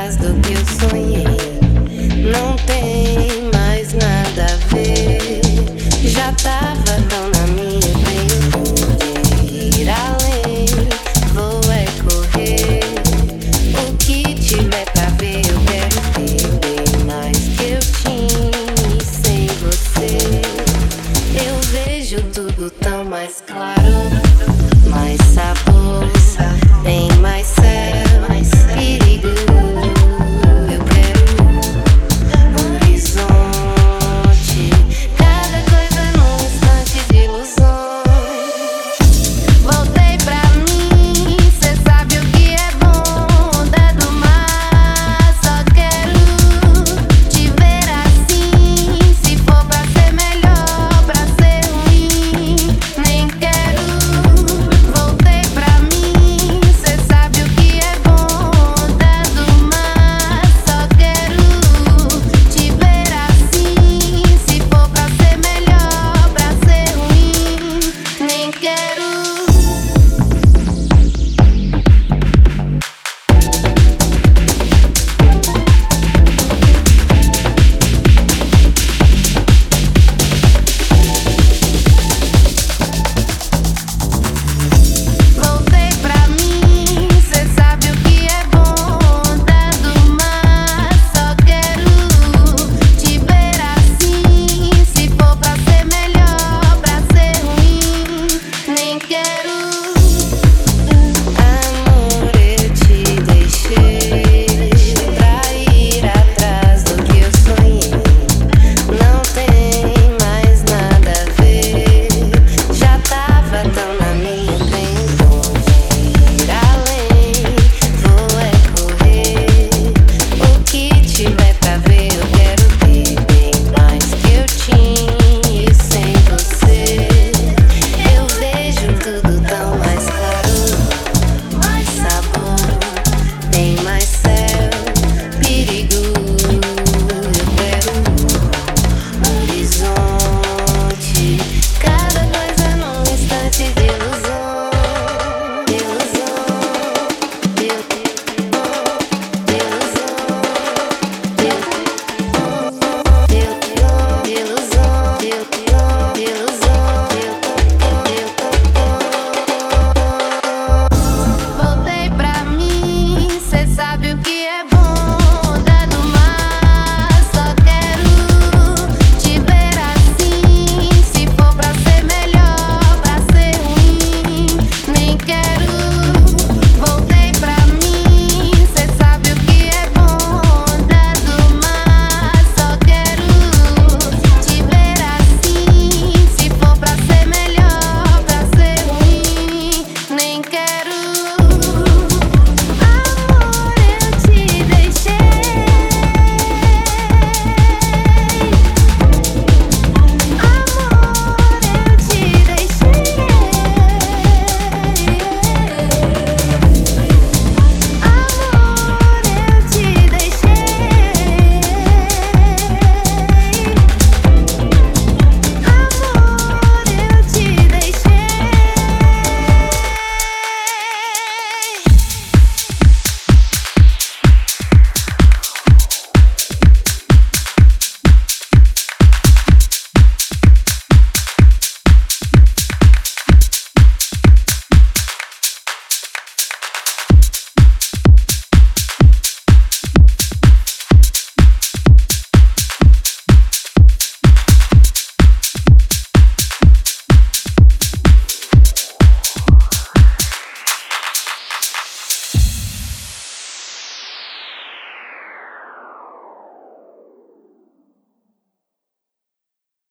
atrás do que eu sonhei. Não tem.